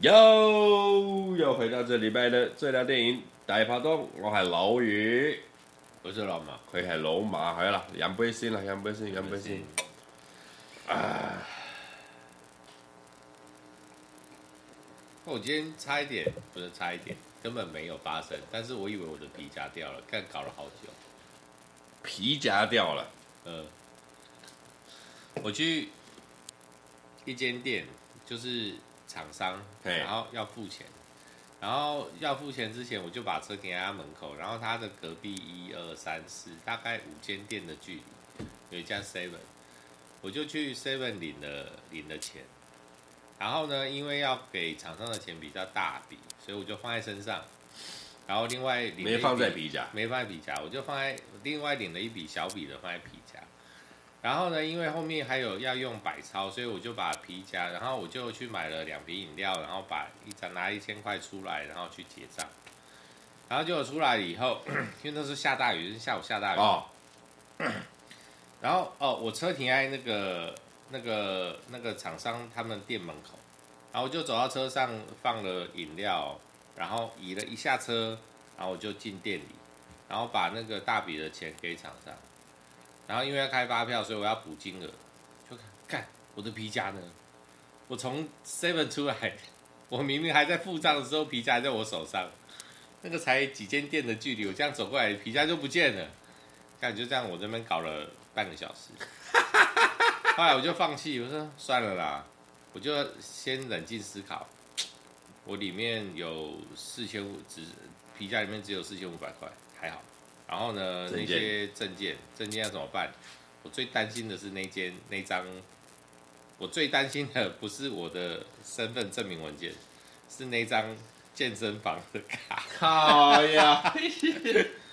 哟，又回到这礼拜的最佳电影大排档，我系老余，我是老马，佢系老马，系啦，饮杯先啦，饮杯先，饮杯先。啊！我今天差一点，不是差一点，根本没有发生，但是我以为我的皮夹掉了，干搞了好久，皮夹掉了。嗯，我去一间店，就是厂商，然后要付钱，然后要付钱之前，我就把车停在他门口，然后他的隔壁一二三四，大概五间店的距离，有一家 Seven。我就去 Seven 领了领了钱，然后呢，因为要给厂商的钱比较大笔，所以我就放在身上，然后另外领没放在皮夹，没放在皮夹，我就放在另外领了一笔小笔的放在皮夹，然后呢，因为后面还有要用百钞，所以我就把皮夹，然后我就去买了两瓶饮料，然后把一张拿一千块出来，然后去结账，然后就出来以后，因为那时候下大雨，是下午下大雨。哦。然后哦，我车停在那个那个那个厂商他们店门口，然后我就走到车上放了饮料，然后移了一下车，然后我就进店里，然后把那个大笔的钱给厂商，然后因为要开发票，所以我要补金额，就看我的皮夹呢，我从 Seven 出来，我明明还在付账的时候，皮夹在我手上，那个才几间店的距离，我这样走过来，皮夹就不见了，看就这样，我这边搞了。半个小时，后来我就放弃，我说算了啦，我就先冷静思考。我里面有四千五，只皮夹里面只有四千五百块，还好。然后呢，那些证件，证件要怎么办？我最担心的是那间那张，我最担心的不是我的身份证明文件，是那张健身房的卡。靠呀！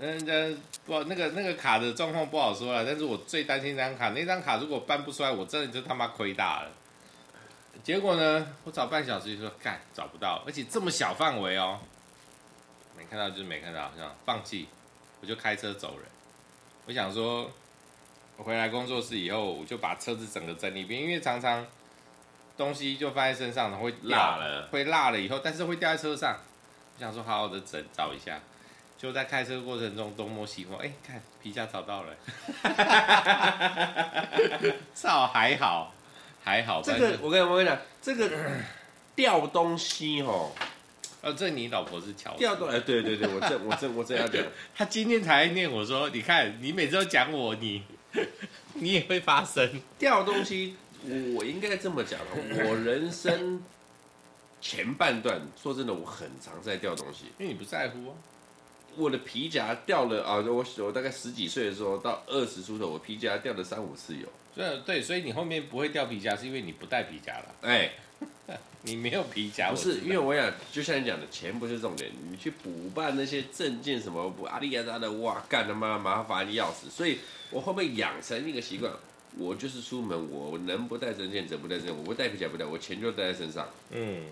嗯，这不，那个那个卡的状况不好说了。但是我最担心那张卡，那张卡如果办不出来，我真的就他妈亏大了。结果呢，我找半小时就说干找不到，而且这么小范围哦，没看到就是没看到，这样放弃，我就开车走人。我想说，我回来工作室以后，我就把车子整个整理一遍，因为常常东西就放在身上，会落了，会落了以后，但是会掉在车上。我想说，好好的整找一下。就在开车过程中东摸西摸，哎，看皮夹找到了，操，还好，还好。这个我跟我跟你讲，这个掉东西哦，呃，这你老婆是乔掉东，哎，对对对，我这我这我这要讲，他今天才念我说，你看你每次都讲我，你你也会发生掉东西。我我应该这么讲，我人生前半段，说真的，我很常在掉东西，因为你不在乎啊。我的皮夹掉了啊！我我大概十几岁的时候到二十出头，我皮夹掉了三五次有。对对，所以你后面不会掉皮夹，是因为你不带皮夹了。哎，你没有皮夹。不是，因为我想，就像你讲的，钱不是重点。你去补办那些证件什么，补阿里亚扎的，哇，干他妈麻烦的要死。所以我后面养成一个习惯，我就是出门，我能不带证件则不带证件，我不带皮夹不带，我钱就带在身上。嗯。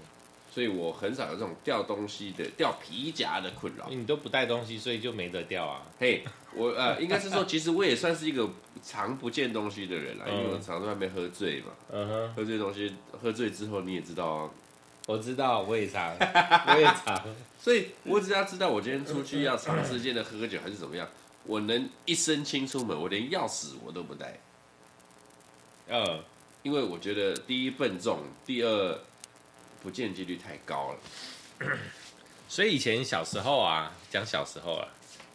所以我很少有这种掉东西的、掉皮夹的困扰。你都不带东西，所以就没得掉啊。嘿，我呃，应该是说，其实我也算是一个常不见东西的人啦，因为我常在外面喝醉嘛。嗯哼。喝醉东西，喝醉之后你也知道啊。我知道，我也常，我也常。所以我只要知道我今天出去要长时间的喝酒还是怎么样，我能一身轻出门，我连钥匙我都不带。呃，因为我觉得第一笨重，第二。不见几率太高了，所以以前小时候啊，讲小时候啊，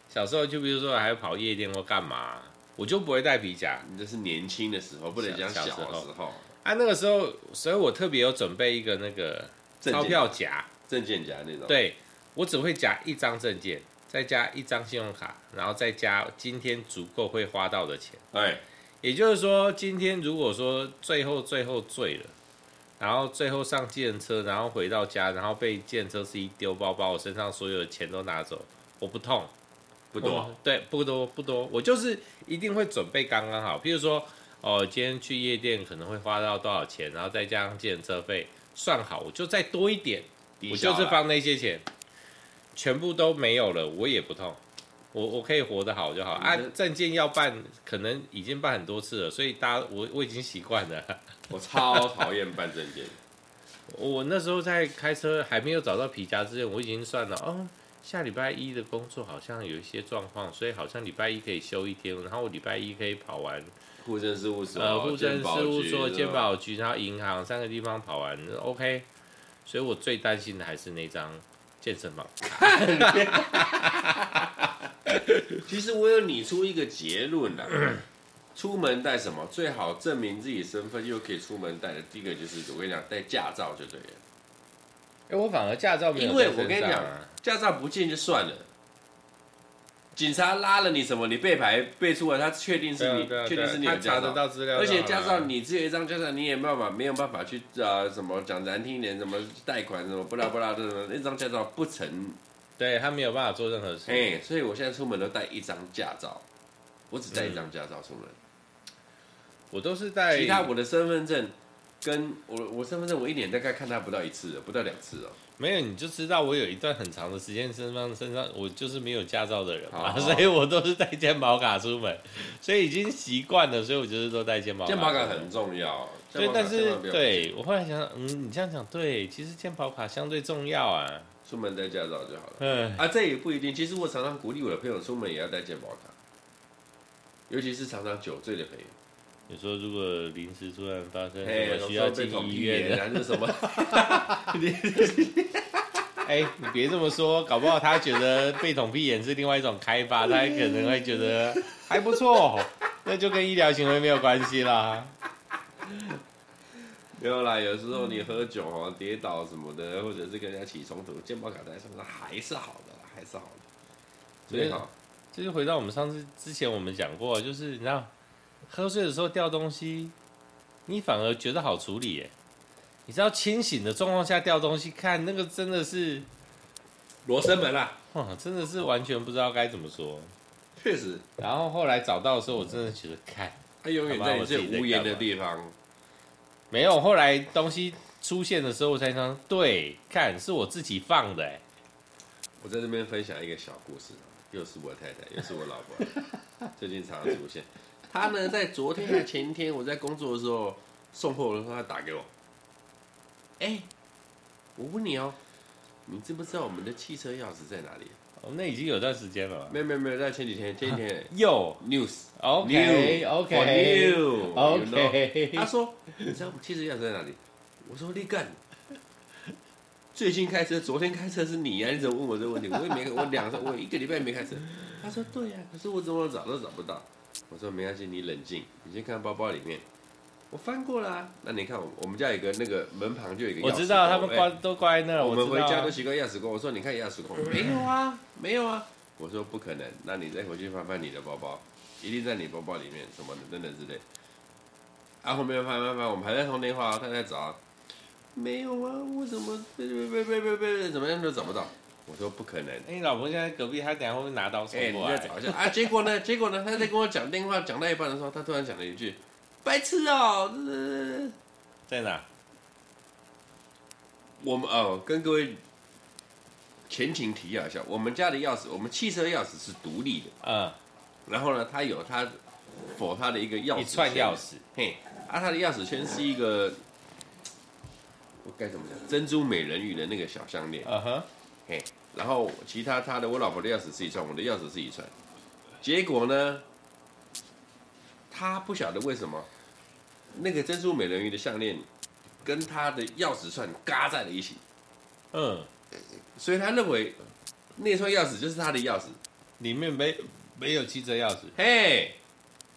小时候就比如说还要跑夜店或干嘛，我就不会带皮夹。你这是年轻的时候，不能讲小时候。啊，那个时候，所以我特别有准备一个那个钞票夹、证件夹那种。对，我只会夹一张证件，再加一张信用卡，然后再加今天足够会花到的钱。哎，也就是说，今天如果说最后最后醉了。然后最后上计程车，然后回到家，然后被计程车司机丢包，把我身上所有的钱都拿走，我不痛，不多，对，不多不多，我就是一定会准备刚刚好。譬如说，哦，今天去夜店可能会花到多少钱，然后再加上计程车费，算好，我就再多一点，我就是放那些钱，全部都没有了，我也不痛，我我可以活得好就好啊。证件要办，可能已经办很多次了，所以大家我我已经习惯了。我超讨厌办证件。我那时候在开车还没有找到皮夹之前，我已经算了哦，下礼拜一的工作好像有一些状况，所以好像礼拜一可以休一天，然后我礼拜一可以跑完户政事务所、呃户政事务所、健保局，然后银行三个地方跑完，OK。所以我最担心的还是那张健身房卡。其实我有拟出一个结论了。出门带什么？最好证明自己身份又可以出门带的，第一个就是我跟你讲，带驾照就对了。哎、欸，我反而驾照没有、啊，因为我跟你讲，驾照不见就算了。警察拉了你什么？你背牌背出来，他确定是你，确定是你有驾照，而且驾照你只有一张驾照，你也没办法，没有办法去啊什么讲难听一点，什么贷款什么不拉不拉的，那张驾照不成，对他没有办法做任何事。哎，所以我现在出门都带一张驾照，我只带一张驾照出门。嗯我都是带其他我的身份证，跟我我身份证我一年大概看他不到一次的，不到两次哦。没有，你就知道我有一段很长的时间身上身上我就是没有驾照的人嘛，好好所以我都是带健保卡出门，所以已经习惯了，所以我就是都带健保卡。健保卡很重要，对，但是对我后来想，嗯，你这样讲对，其实健保卡相对重要啊，出门带驾照就好了。嗯，啊，这也不一定，其实我常常鼓励我的朋友出门也要带健保卡，尤其是常常酒醉的朋友。你说如果临时突然发生什么需要进医院的，还是什么？哎，你别这么说，搞不好他觉得被捅屁眼是另外一种开发，他可能会觉得还不错，那就跟医疗行为没有关系啦。没有啦，有时候你喝酒哦，跌倒什么的，或者是跟人家起冲突，健保卡在身上还是好的，还是好的。所以好，这就回到我们上次之前我们讲过，就是你知道。喝醉的时候掉东西，你反而觉得好处理耶？你知道清醒的状况下掉东西，看那个真的是罗生门啊！哇，真的是完全不知道该怎么说。确实，然后后来找到的时候，我真的觉得看，他永远在一些无言的地方。没有，后来东西出现的时候，我才想，对，看是我自己放的。我在这边分享一个小故事，又是我太太，又是我老婆，最近常常出现。她呢，在昨天还前天，我在工作的时候送货的时候，他打给我。哎、欸，我问你哦，你知不知道我们的汽车钥匙在哪里？哦，那已经有段时间了。没有没有没有，在前几天，前几天。又 news，OK OK OK。他说，你知道我们汽车钥匙在哪里？我说你干。最近开车，昨天开车是你呀、啊？你怎么问我这个问题？我也没，我两个，我一个礼拜没开车。他说对呀、啊，可是我怎么找都找不到。我说没关系，你冷静，你先看包包里面。我翻过了啊，那你看我我们家有个那个门旁就有一个钥匙，我知道他们关都挂在那儿。我们回家都习惯钥匙孔。我说你看钥匙孔，没有啊，没有啊。我说不可能，那你再回去翻翻你的包包，一定在你包包里面什么的等等之类。啊，后面翻翻翻，我们还在通电话，他在找，没有啊，为什么？别别别别别，怎么样都找不到。我说不可能。哎，你老婆现在隔壁，她等下会不会拿刀冲过来？哎，你再找一下啊！结果呢？结果呢？他在跟我讲电话，讲到一半的时候，他突然讲了一句：“白痴哦！”在哪？我们哦，跟各位前情提要一下，我们家的钥匙，我们汽车钥匙是独立的。嗯。然后呢，他有他否他的一个钥匙，一串钥匙。嘿，啊，他的钥匙圈是一个，我该怎么讲？珍珠美人鱼的那个小项链。嗯哼。嘿，然后其他他的我老婆的钥匙是一串，我的钥匙是一串。结果呢，他不晓得为什么那个珍珠美人鱼的项链跟他的钥匙串嘎在了一起。嗯，所以他认为那串钥匙就是他的钥匙，里面没没有汽车钥匙。嘿，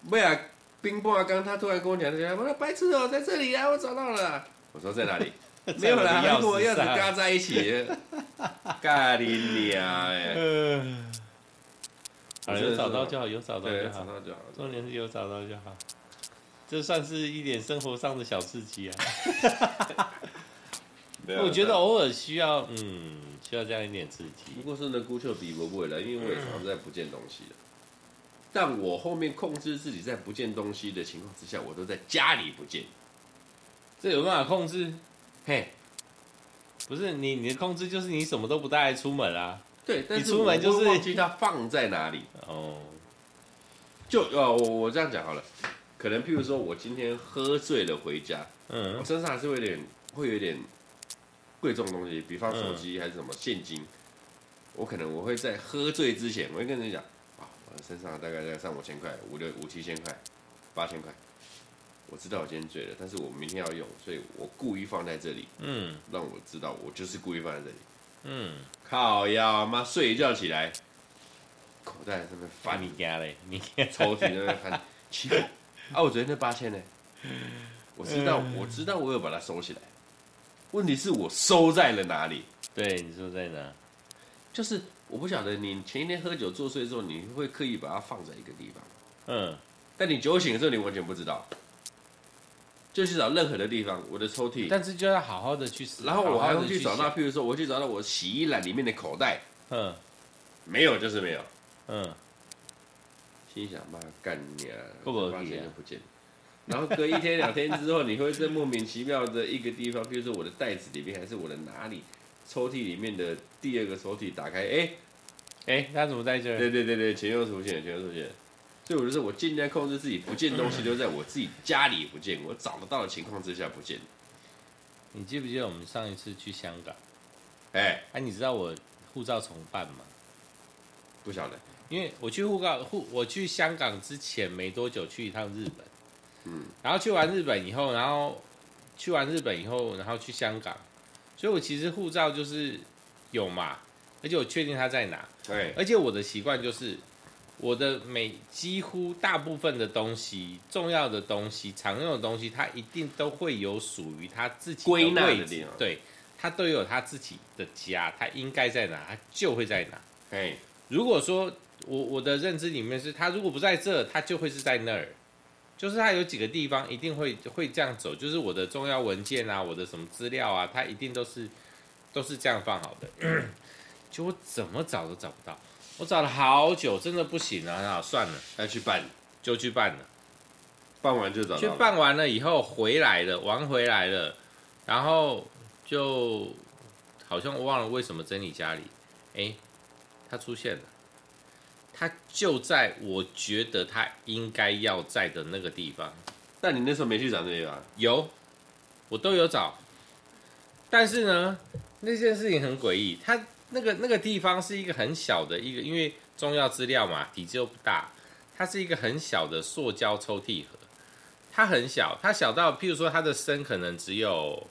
为了冰棒刚他突然跟我讲这些，我说白痴哦，在这里啊，我找到了。我说在哪里？没有啦，跟我钥匙嘎在一起。咖喱呀！嗯，好，有找到就好，有找到就好，重点是有找到就好，这算是一点生活上的小刺激啊。我觉得偶尔需要，嗯，需要这样一点刺激。不过是呢，孤丘比伯不会来，因为我也常常在不见东西的。但我后面控制自己在不见东西的情况之下，我都在家里不见。这有办法控制？嘿。不是你你的控制就是你什么都不带出门啊。对，但是你出门就是忘记它放在哪里。哦，就呃，我我这样讲好了，可能譬如说我今天喝醉了回家，嗯我身上还是会有点会有点贵重的东西，比方手机还是什么现金。我可能我会在喝醉之前，我会跟人讲啊，我身上大概在三五千块，五六五七千块，八千块。我知道我今天醉了，但是我明天要用，所以我故意放在这里，嗯让我知道我就是故意放在这里。嗯，靠呀妈，睡一觉起来，口袋在那边翻，你家嘞，你抽屉在那边翻，奇怪，啊，我昨天那八千呢？我知道，我知道，我有把它收起来。问题是我收在了哪里？对，你收在哪？就是我不晓得你前一天喝酒作祟之后，你会刻意把它放在一个地方，嗯，但你酒醒的时候，你完全不知道。就去找任何的地方，我的抽屉，但是就要好好的去然后我还会去找到，譬如说，我去找到我洗衣篮里面的口袋，嗯没有就是没有。嗯，心想妈干你啊，够不够发气啊现就不见。然后隔一天两天之后，你会在莫名其妙的一个地方，比如说我的袋子里面，还是我的哪里抽屉里面的第二个抽屉打开，哎，哎，他怎么在这儿？对对对对，钱又出现了，钱又出现了。所以我就说我尽量控制自己不见东西，都在我自己家里不见，我找得到的情况之下不见。你记不记得我们上一次去香港？哎，哎，你知道我护照重办吗？不晓得，因为我去护照护我去香港之前没多久去一趟日本，嗯，然后去完日本以后，然后去完日本以后，然后去香港，所以我其实护照就是有嘛，而且我确定它在哪，对，而且我的习惯就是我的每几乎大部分的东西、重要的东西、常用的东西，它一定都会有属于它自己归纳的地方，对，它都有它自己的家，它应该在哪，它就会在哪。哎，如果说我我的认知里面是，他如果不在这，他就会是在那儿，就是他有几个地方一定会会这样走，就是我的重要文件啊，我的什么资料啊，他一定都是都是这样放好的，就我怎么找都找不到，我找了好久，真的不行啊，那算了，要去办，就去办了，办完就找到。去办完了以后回来了，玩回来了，然后就好像我忘了为什么整理家里，哎，他出现了。它就在我觉得它应该要在的那个地方，那你那时候没去找这些吧？有，我都有找，但是呢，那件事情很诡异，它那个那个地方是一个很小的一个，因为中药资料嘛，体积又不大，它是一个很小的塑胶抽屉盒，它很小，它小到譬如说它的深可能只有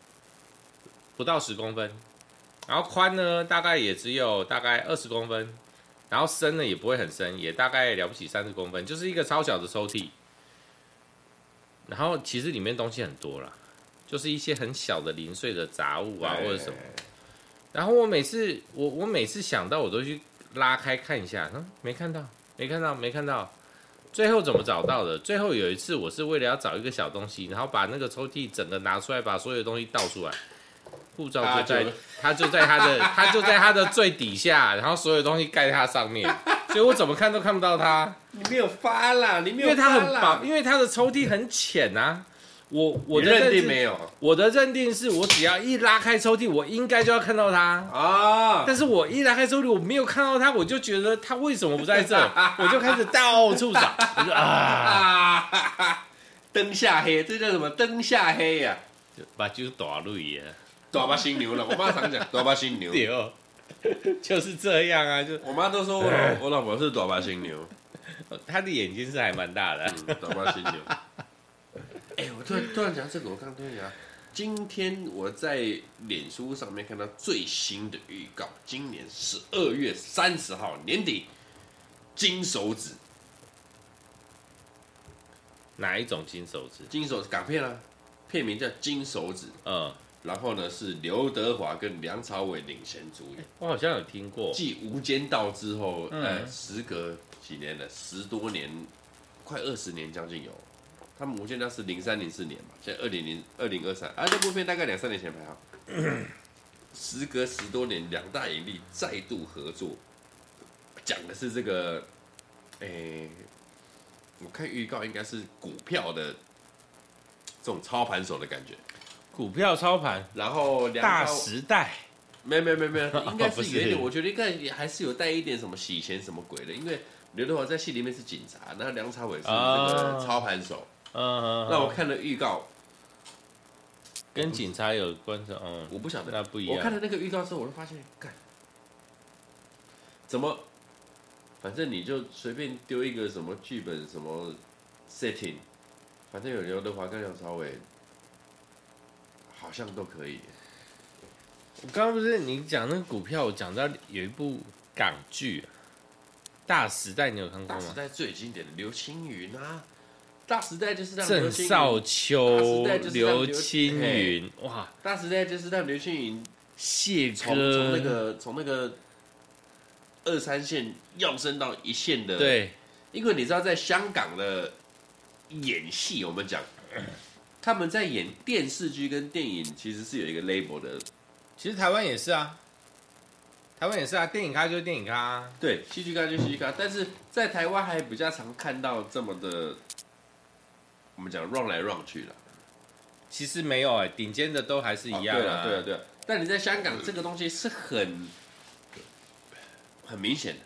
不到十公分，然后宽呢大概也只有大概二十公分。然后深呢也不会很深，也大概了不起三十公分，就是一个超小的抽屉。然后其实里面东西很多啦，就是一些很小的零碎的杂物啊或者什么。然后我每次我我每次想到我都去拉开看一下，嗯，没看到，没看到，没看到。最后怎么找到的？最后有一次我是为了要找一个小东西，然后把那个抽屉整个拿出来，把所有东西倒出来。护照就在，他就在他的，他就在他的最底下，然后所有东西盖在他上面，所以我怎么看都看不到他。你没有发啦，你没有，因为他很薄，因为他的抽屉很浅啊。我我的认定没有，我的认定是我只要一拉开抽屉，我应该就要看到他啊。但是我一拉开抽屉，我没有看到他，我就觉得他为什么不在这？我就开始到处找，我说啊，灯下黑，这叫什么？灯下黑呀、把酒打绿了。大巴新牛了，我妈常讲大巴新牛，就是这样啊，就我妈都说我老我老婆是大巴新牛，她的眼睛是还蛮大的、啊，嗯，大把新牛。哎、欸，我突然突然讲这个，我刚突然讲，今天我在脸书上面看到最新的预告，今年十二月三十号年底，金手指，哪一种金手指？金手指港片啊，片名叫《金手指》，嗯。然后呢，是刘德华跟梁朝伟领衔主演。我好像有听过。继《无间道》之后，嗯、呃，时隔几年了，十多年，快二十年将近有。他们《无间道》是零三零四年嘛，现在二零零二零二三，啊，这部片大概两三年前拍好。时隔十多年，两大影帝再度合作，讲的是这个，诶，我看预告应该是股票的这种操盘手的感觉。股票操盘，然后大时代，没有没有没有没有，应该是有一点，我觉得应该也还是有带一点什么洗钱什么鬼的，因为刘德华在戏里面是警察，那梁朝伟是那个操盘手。嗯嗯。那我看了预告，跟警察有关系，嗯，我不晓得，那不一样。我看了那个预告之后，我就发现，干，怎么，反正你就随便丢一个什么剧本什么 setting，反正有刘德华跟梁朝伟，好像都可以。我刚刚不是你讲那个股票，我讲到有一部港剧《大时代》，你有看过吗？大时代最经典的刘青云啊，大时代就是让郑少秋、刘青云，哇，大时代就是让刘青云谢从从那个从那个二三线跃升到一线的，对，因为你知道在香港的演戏，我们讲他们在演电视剧跟电影，其实是有一个 label 的。其实台湾也是啊，台湾也是啊，电影咖就是电影咖啊，对，戏剧咖就是戏剧咖，但是在台湾还比较常看到这么的，我们讲 run 来 run 去了。其实没有哎、欸，顶尖的都还是一样啊。对啊，对啊，对啊。但你在香港这个东西是很很明显的，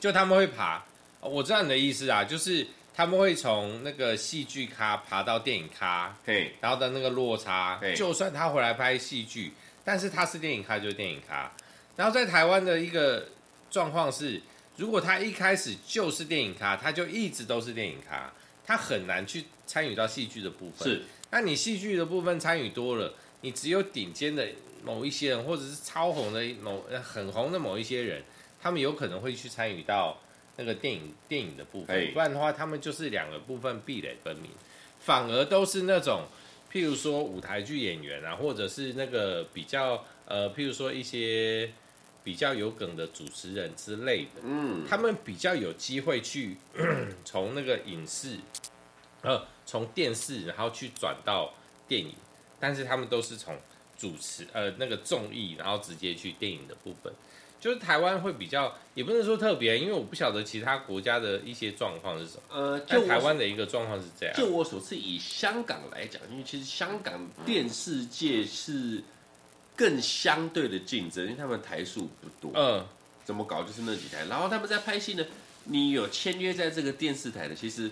就他们会爬，我知道你的意思啊，就是他们会从那个戏剧咖爬到电影咖，对，然后的那个落差，对就算他回来拍戏剧。但是他是电影咖，就是电影咖。然后在台湾的一个状况是，如果他一开始就是电影咖，他就一直都是电影咖，他很难去参与到戏剧的部分。是，那你戏剧的部分参与多了，你只有顶尖的某一些人，或者是超红的某很红的某一些人，他们有可能会去参与到那个电影电影的部分。不然的话，他们就是两个部分壁垒分明，反而都是那种。譬如说舞台剧演员啊，或者是那个比较呃，譬如说一些比较有梗的主持人之类的，嗯，他们比较有机会去 从那个影视，呃，从电视然后去转到电影，但是他们都是从主持呃那个综艺，然后直接去电影的部分。就是台湾会比较，也不能说特别，因为我不晓得其他国家的一些状况是什么。呃，就台湾的一个状况是这样。就我所知，以香港来讲，因为其实香港电视界是更相对的竞争，因为他们台数不多。嗯。怎么搞就是那几台，然后他们在拍戏呢，你有签约在这个电视台的，其实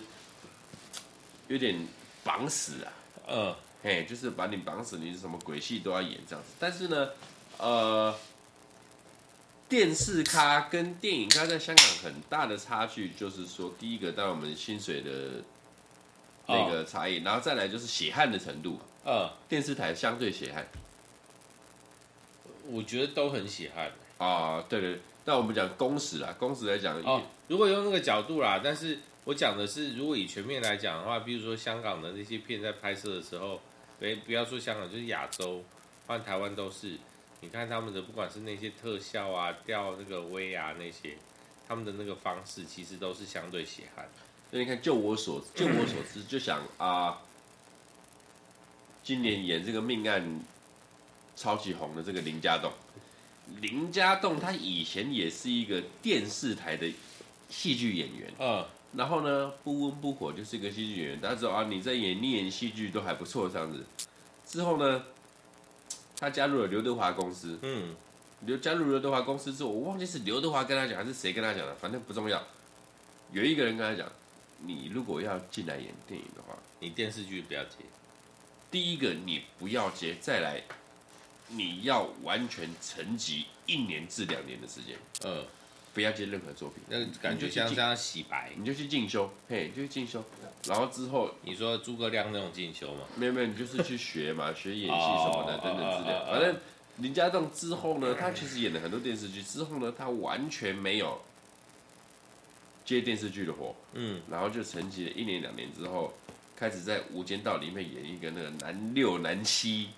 有点绑死啊。嗯。嘿，就是把你绑死，你是什么鬼戏都要演这样子。但是呢，呃。电视咖跟电影咖在香港很大的差距，就是说，第一个，当然我们薪水的那个差异，然后再来就是血汗的程度。呃，电视台相对血汗，我觉得都很血汗。啊，对对。那我们讲工时啦，工时来讲，哦，如果用那个角度啦，但是我讲的是，如果以全面来讲的话，比如说香港的那些片在拍摄的时候，哎，不要说香港，就是亚洲，换台湾都是。你看他们的，不管是那些特效啊、吊那个威啊那些，他们的那个方式其实都是相对血汗。所以你看，就我所就我所知，就想啊，今年演这个命案超级红的这个林家栋，林家栋他以前也是一个电视台的戏剧演员，嗯，然后呢不温不火就是一个戏剧演员，大家知道啊，你在演你演戏剧都还不错这样子，之后呢？他加入了刘德华公司，嗯，刘加入刘德华公司之后，我忘记是刘德华跟他讲还是谁跟他讲的，反正不重要。有一个人跟他讲，你如果要进来演电影的话，你电视剧不要接。第一个你不要接，再来你要完全沉寂一年至两年的时间，嗯。不要接任何作品，那感觉像这样洗白，你就去进修，嘿，就去进修，然后之后你说诸葛亮那种进修吗？没有没有，你就是去学嘛，学演戏什么的等等之类。反正林家栋之后呢，他其实演了很多电视剧，之后呢，他完全没有接电视剧的活，嗯，然后就沉寂了一年两年之后，开始在《无间道》里面演一个那个男六男七，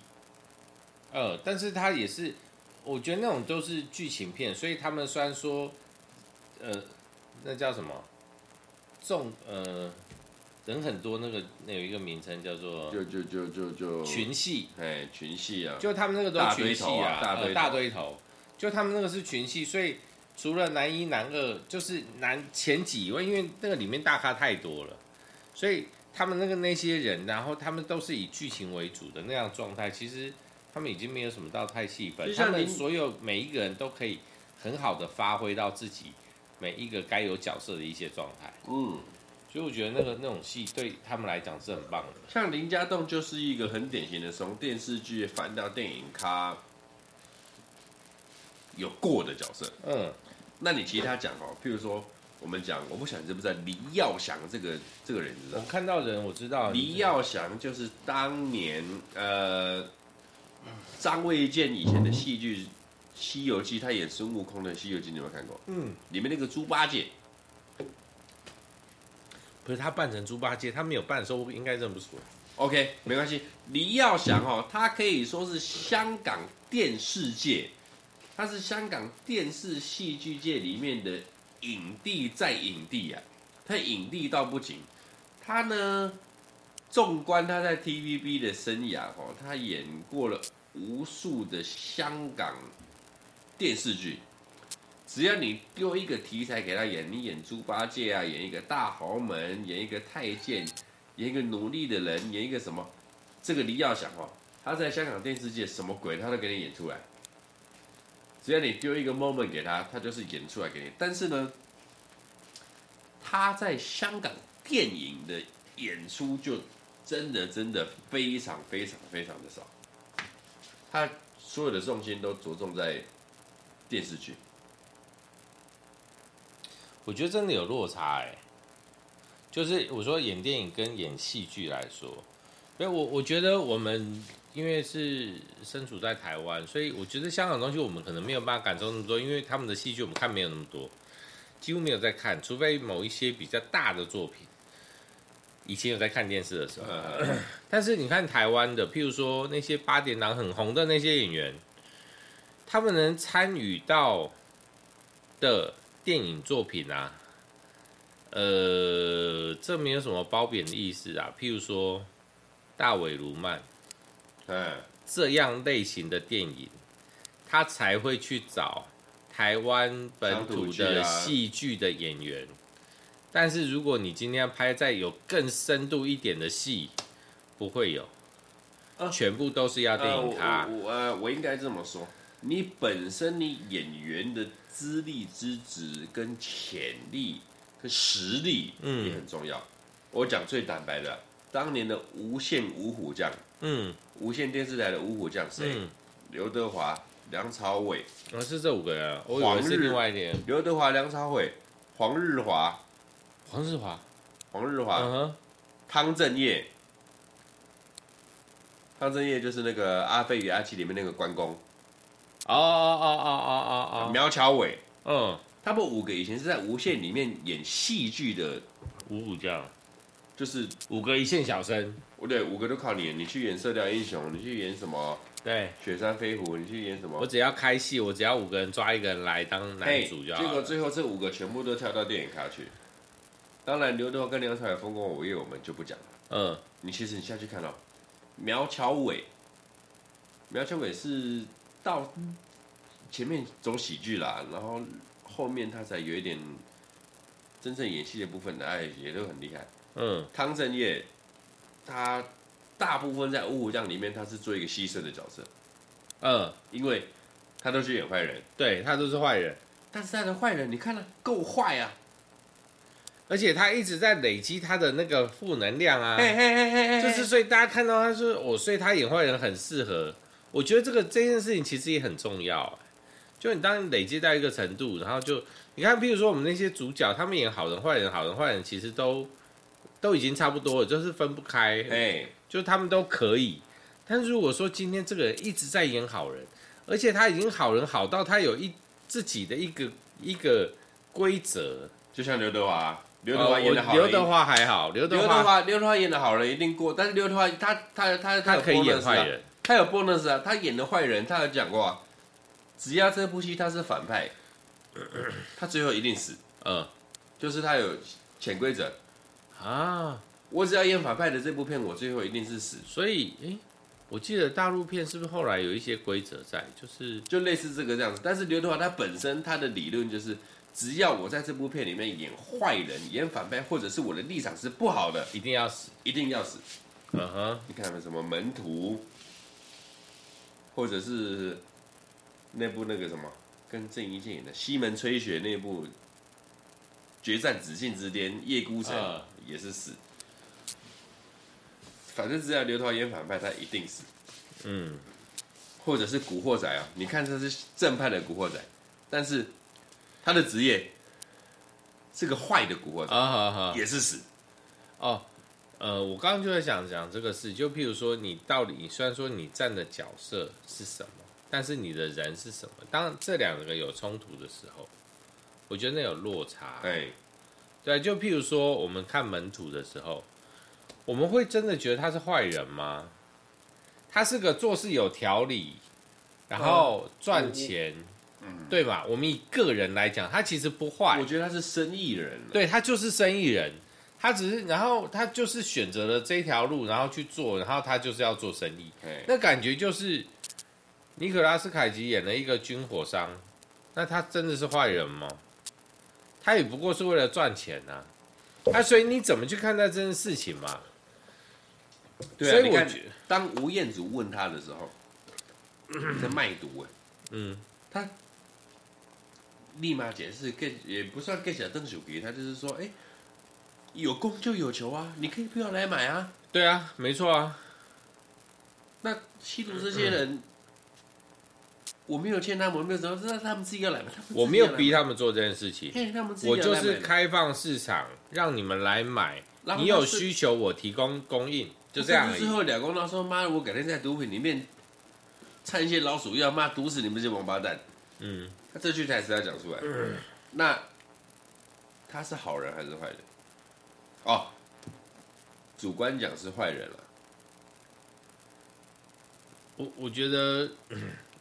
呃，但是他也是，我觉得那种都是剧情片，所以他们虽然说。呃，那叫什么？众呃人很多，那个那有一个名称叫做就就就就就群戏，哎，群戏啊，就他们那个都是群戏啊，大堆、啊、大堆头，就他们那个是群戏，所以除了男一男二，就是男前几位，因为那个里面大咖太多了，所以他们那个那些人，然后他们都是以剧情为主的那样状态，其实他们已经没有什么到太细分，他们所有每一个人都可以很好的发挥到自己每一个该有角色的一些状态。嗯，所以我觉得那个那种戏对他们来讲是很棒的。像林家栋就是一个很典型的从电视剧翻到电影咖有过的角色。嗯，那你其他讲哦，譬如说我们讲，我不晓得你知不知道黎耀祥这个这个人，知道我？看到人我知道，黎耀祥就是当年呃张卫健以前的戏剧《西游记》，他演孙悟空的《西游记》，你有没有看过？嗯，里面那个猪八戒，不是他扮成猪八戒，他没有扮的时候，我应该认不出来。OK，没关系。你要想哦，他可以说是香港电视界，他是香港电视戏剧界里面的影帝在影帝啊！他影帝到不行，他呢，纵观他在 TVB 的生涯哦，他演过了无数的香港电视剧。只要你丢一个题材给他演，你演猪八戒啊，演一个大豪门，演一个太监。演一个努力的人，演一个什么？这个李耀祥哦，他在香港电视界什么鬼他都给你演出来。只要你丢一个 moment 给他，他就是演出来给你。但是呢，他在香港电影的演出就真的真的非常非常非常的少。他所有的重心都着重在电视剧。我觉得真的有落差哎。就是我说演电影跟演戏剧来说，所以我我觉得我们因为是身处在台湾，所以我觉得香港东西我们可能没有办法感受那么多，因为他们的戏剧我们看没有那么多，几乎没有在看，除非某一些比较大的作品，以前有在看电视的时候。但是你看台湾的，譬如说那些八点档很红的那些演员，他们能参与到的电影作品啊。呃，这没有什么褒贬的意思啊。譬如说，大伟卢曼，嗯，这样类型的电影，他才会去找台湾本土的戏剧的演员。啊、但是如果你今天拍在有更深度一点的戏，不会有，啊、全部都是要电影咖。我我，我应该这么说，你本身你演员的资历、资质跟潜力。跟实力也很重要。嗯、我讲最坦白的，当年的无线五虎将，嗯，无线电视台的五虎将谁？刘、嗯、德华、梁朝伟，啊，是这五个人。我以为是另外一点。刘德华、梁朝伟、黄日华、黄日华、黄日华，嗯汤镇业，汤镇业就是那个《阿飞与阿七》里面那个关公。哦哦哦哦哦哦，苗侨伟，嗯。他们五个以前是在无线里面演戏剧的五虎将，就是五个一线小生。不对，五个都靠你，你去演《射雕英雄》，你去演什么？对，《雪山飞狐》，你去演什么？我只要开戏，我只要五个人抓一个人来当男主角。结果最后这五个全部都跳到电影咖去。当然，刘德华跟梁朝伟丰功伟业，我们就不讲了。嗯，你其实你下去看到苗侨伟，苗侨伟是到前面走喜剧啦，然后。后面他才有一点真正演戏的部分的，哎，也都很厉害。嗯，汤镇业，他大部分在五虎将里面，他是做一个牺牲的角色。嗯，因为他都是演坏人，对他都是坏人，但是他的坏人，你看了够坏啊！而且他一直在累积他的那个负能量啊，嘿嘿嘿嘿嘿，就是所以大家看到他说，我所以他演坏人很适合。我觉得这个这件事情其实也很重要。就你当你累积到一个程度，然后就你看，譬如说我们那些主角，他们演好人、坏人、好人、坏人，其实都都已经差不多了，就是分不开。哎、欸，就他们都可以。但是如果说今天这个人一直在演好人，而且他已经好人好到他有一自己的一个一个规则，就像刘德华，刘德华演的好，刘德华还好，刘德华刘德华演的好人一定过，但是刘德华他他他他，他可以演坏人，他有 bonus 啊，他演的坏人，他有讲过啊。只要这部戏他是反派，他最后一定死。嗯，就是他有潜规则啊。我只要演反派的这部片，我最后一定是死。所以，哎、欸，我记得大陆片是不是后来有一些规则在？就是就类似这个这样子。但是刘德华他本身他的理论就是，只要我在这部片里面演坏人、演反派，或者是我的立场是不好的，一定要死，一定要死。嗯哼，你看什么门徒？或者是那部那个什么，跟郑伊健演的西门吹雪那部《决战紫禁之巅》，叶孤城也是死。反正只要刘涛演反派，他一定死。嗯，或者是古惑仔啊，你看他是正派的古惑仔，但是他的职业是个坏的古惑仔也是死。哦，呃，我刚刚就在想讲这个事，就譬如说，你到底虽然说你站的角色是什么，但是你的人是什么？当这两个有冲突的时候，我觉得那有落差。对，对，就譬如说，我们看门徒的时候。我们会真的觉得他是坏人吗？他是个做事有条理，然后赚钱，嗯，对吧？我们以个人来讲，他其实不坏。我觉得他是生意人，对，他就是生意人，他只是，然后他就是选择了这条路，然后去做，然后他就是要做生意。那感觉就是尼可拉斯凯奇演了一个军火商，那他真的是坏人吗？他也不过是为了赚钱呐，啊。那所以你怎么去看待这件事情嘛？对啊，所以我觉得，当吴彦祖问他的时候，在卖毒哎，嗯，他立马解释，更也不算更小邓小平，他就是说，哎，有供就有求啊，你可以不要来买啊。对啊，没错啊。那吸毒这些人，我没有欠他们，我没有什么，知道他们自己要来买。我没有逼他们做这件事情，我就是开放市场，让你们来买，你有需求我提供供应。就这样。最后两公道说：“妈的，我改天在毒品里面掺一些老鼠药，妈毒死你们这些王八蛋。”嗯，他这句台词要讲出来。嗯，那他是好人还是坏人？哦，主观讲是坏人了。我我觉得，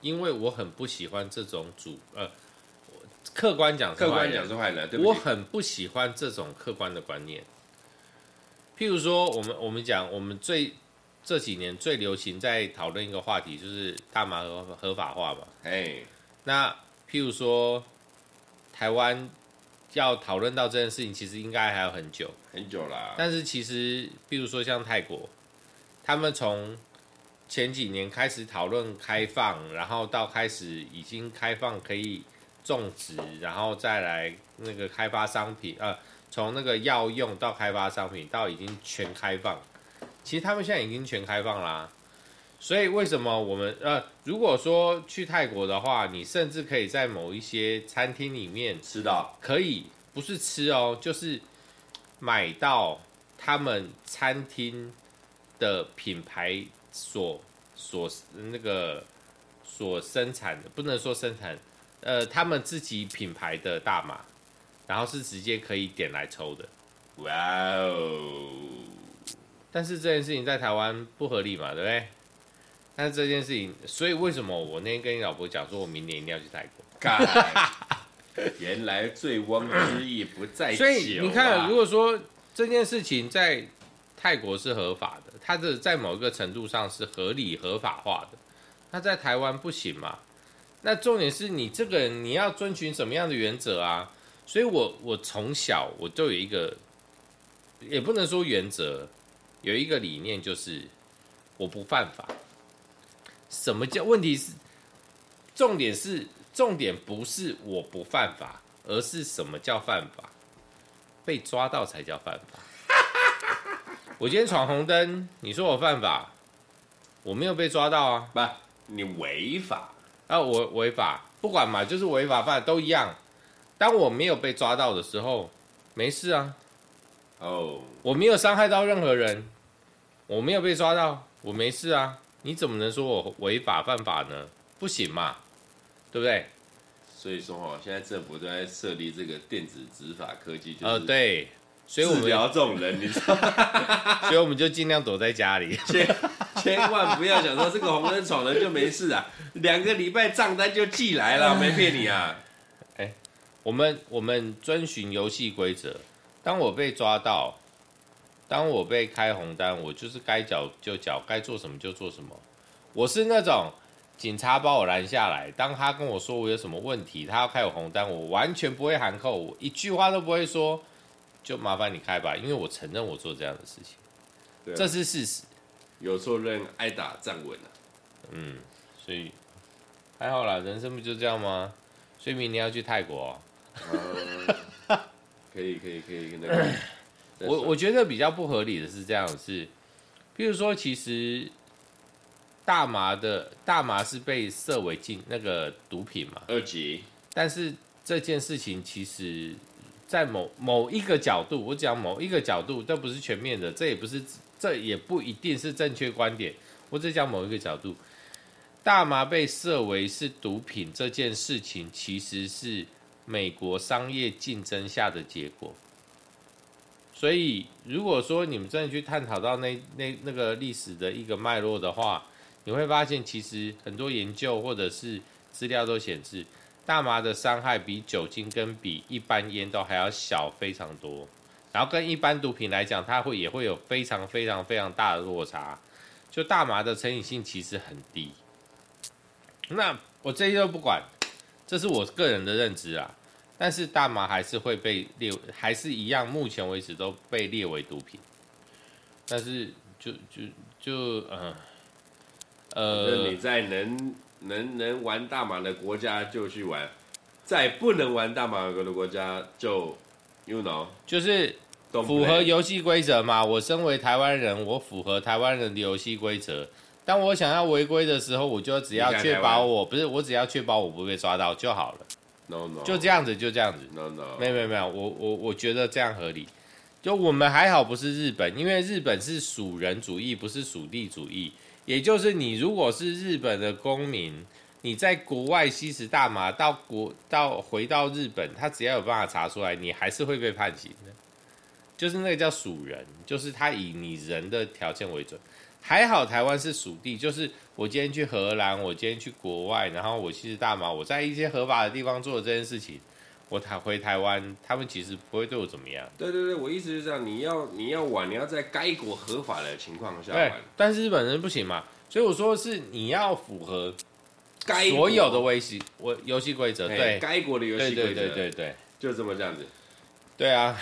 因为我很不喜欢这种主呃，客观讲客观讲是坏人，对我很不喜欢这种客观的观念。譬如说，我们我们讲，我们最这几年最流行在讨论一个话题，就是大麻合合法化嘛。哎，那譬如说，台湾要讨论到这件事情，其实应该还有很久很久啦。但是其实，比如说像泰国，他们从前几年开始讨论开放，然后到开始已经开放可以种植，然后再来那个开发商品，呃。从那个药用到开发商品到已经全开放，其实他们现在已经全开放啦。所以为什么我们呃，如果说去泰国的话，你甚至可以在某一些餐厅里面吃到，可以不是吃哦，就是买到他们餐厅的品牌所所那个所生产的，不能说生产，呃，他们自己品牌的大麻。然后是直接可以点来抽的，哇哦！但是这件事情在台湾不合理嘛，对不对？但是这件事情，所以为什么我那天跟你老婆讲说，我明年一定要去泰国？原来醉翁之意不在酒。所以你看，如果说这件事情在泰国是合法的，它的在某一个程度上是合理合法化的，那在台湾不行嘛？那重点是你这个人你要遵循什么样的原则啊？所以我，我我从小我就有一个，也不能说原则，有一个理念，就是我不犯法。什么叫问题是？重点是重点不是我不犯法，而是什么叫犯法？被抓到才叫犯法。我今天闯红灯，你说我犯法，我没有被抓到啊？不，你违法啊？我违法，不管嘛，就是违法犯都一样。当我没有被抓到的时候，没事啊。哦，oh. 我没有伤害到任何人，我没有被抓到，我没事啊。你怎么能说我违法犯法呢？不行嘛，对不对？所以说哦，现在政府都在设立这个电子执法科技，呃，对，所以我们聊这种人，你知道，所以我们就尽量躲在家里，千千万不要想说这个红灯闯了就没事啊，两个礼拜账单就寄来了，没骗你啊。我们我们遵循游戏规则。当我被抓到，当我被开红单，我就是该缴就缴，该做什么就做什么。我是那种警察把我拦下来，当他跟我说我有什么问题，他要开我红单，我完全不会含扣，我一句话都不会说，就麻烦你开吧，因为我承认我做这样的事情，对啊，这是事实。有错认，挨打站稳了。嗯，所以还好啦，人生不就这样吗？所以明年要去泰国、可以可以可以，那个。我我觉得比较不合理的是这样是，比如说其实大麻的大麻是被设为禁那个毒品嘛，二级。但是这件事情其实，在某某一个角度，我讲某一个角度，这不是全面的，这也不是这也不一定是正确观点。我只讲某一个角度，大麻被设为是毒品这件事情，其实是美国商业竞争下的结果。所以，如果说你们真的去探讨到那那那个历史的一个脉络的话，你会发现，其实很多研究或者是资料都显示，大麻的伤害比酒精跟比一般烟都还要小非常多。然后跟一般毒品来讲，它会也会有非常非常非常大的落差。就大麻的成瘾性其实很低。那我这些都不管，这是我个人的认知啊。但是大麻还是会被列，还是一样，目前为止都被列为毒品。但是就就就呃呃，你在能能能玩大麻的国家就去玩，在不能玩大麻的国家就，you know，就是符合游戏规则嘛。我身为台湾人，我符合台湾人的游戏规则。当我想要违规的时候，我就只要确保我不是，我只要确保我不被抓到就好了。No, no. 就这样子，就这样子。No, no. 没有没有没有，我我我觉得这样合理。就我们还好不是日本，因为日本是属人主义，不是属地主义。也就是你如果是日本的公民，你在国外吸食大麻，到国到回到日本，他只要有办法查出来，你还是会被判刑的。就是那个叫属人，就是他以你人的条件为准。还好台湾是属地，就是我今天去荷兰，我今天去国外，然后我吸大麻，我在一些合法的地方做的这件事情，我台回台湾，他们其实不会对我怎么样。对对对，我意思是这样，你要你要玩，你要在该国合法的情况下玩。对，但是日本人不行嘛，所以我说是你要符合该所有的游戏我游戏规则，对该国的游戏规则，对对对对对，就这么这样子。对啊，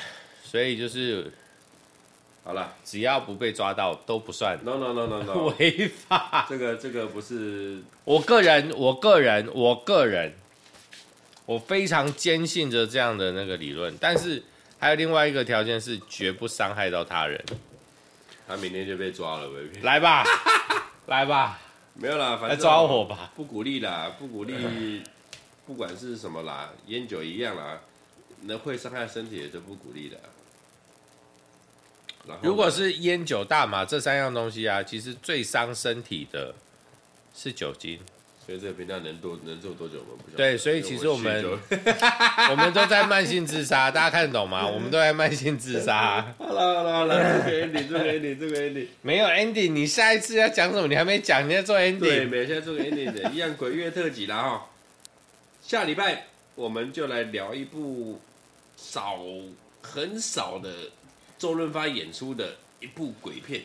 所以就是。好了，只要不被抓到都不算。No no no no no，违法。这个这个不是。我个人，我个人，我个人，我非常坚信着这样的那个理论。但是还有另外一个条件是，绝不伤害到他人。他明天就被抓了，来吧，来吧，没有啦，反正抓我吧，不鼓励啦，不鼓励，不管是什么啦，烟酒一样啦，那会伤害身体的就不鼓励的。如果是烟酒大麻这三样东西啊，其实最伤身体的是酒精。所以这个频道能多能做多久吗？不对，所以其实我们我，我们都在慢性自杀，大家看得懂吗？我们都在慢性自杀。好了好了好了，这个 ending 这个 ending 这个 ending 没有 ending，你下一次要讲什么？你还没讲，你要做 ending。对，没现在做个 ending 的，一样鬼月特辑啦哈。下礼拜我们就来聊一部少很少的。周润发演出的一部鬼片，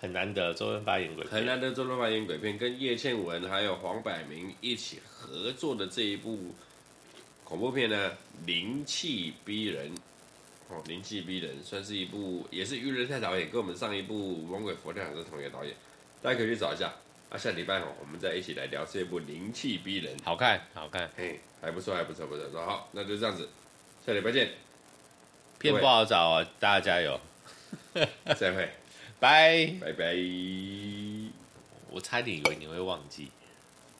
很难得。周润发演鬼片，很难得。周润发演鬼片，跟叶倩文还有黄百鸣一起合作的这一部恐怖片呢，灵气逼人。哦，灵气逼人，算是一部，也是余仁泰导演跟我们上一部《猛鬼佛跳墙》是同一个导演，大家可以去找一下。啊，下礼拜哦，我们再一起来聊这一部灵气逼人，好看，好看，嘿，还不错，还不错，不错。说好，那就这样子，下礼拜见。片不好找啊，大家加油！再会，拜拜拜。我差点以为你会忘记。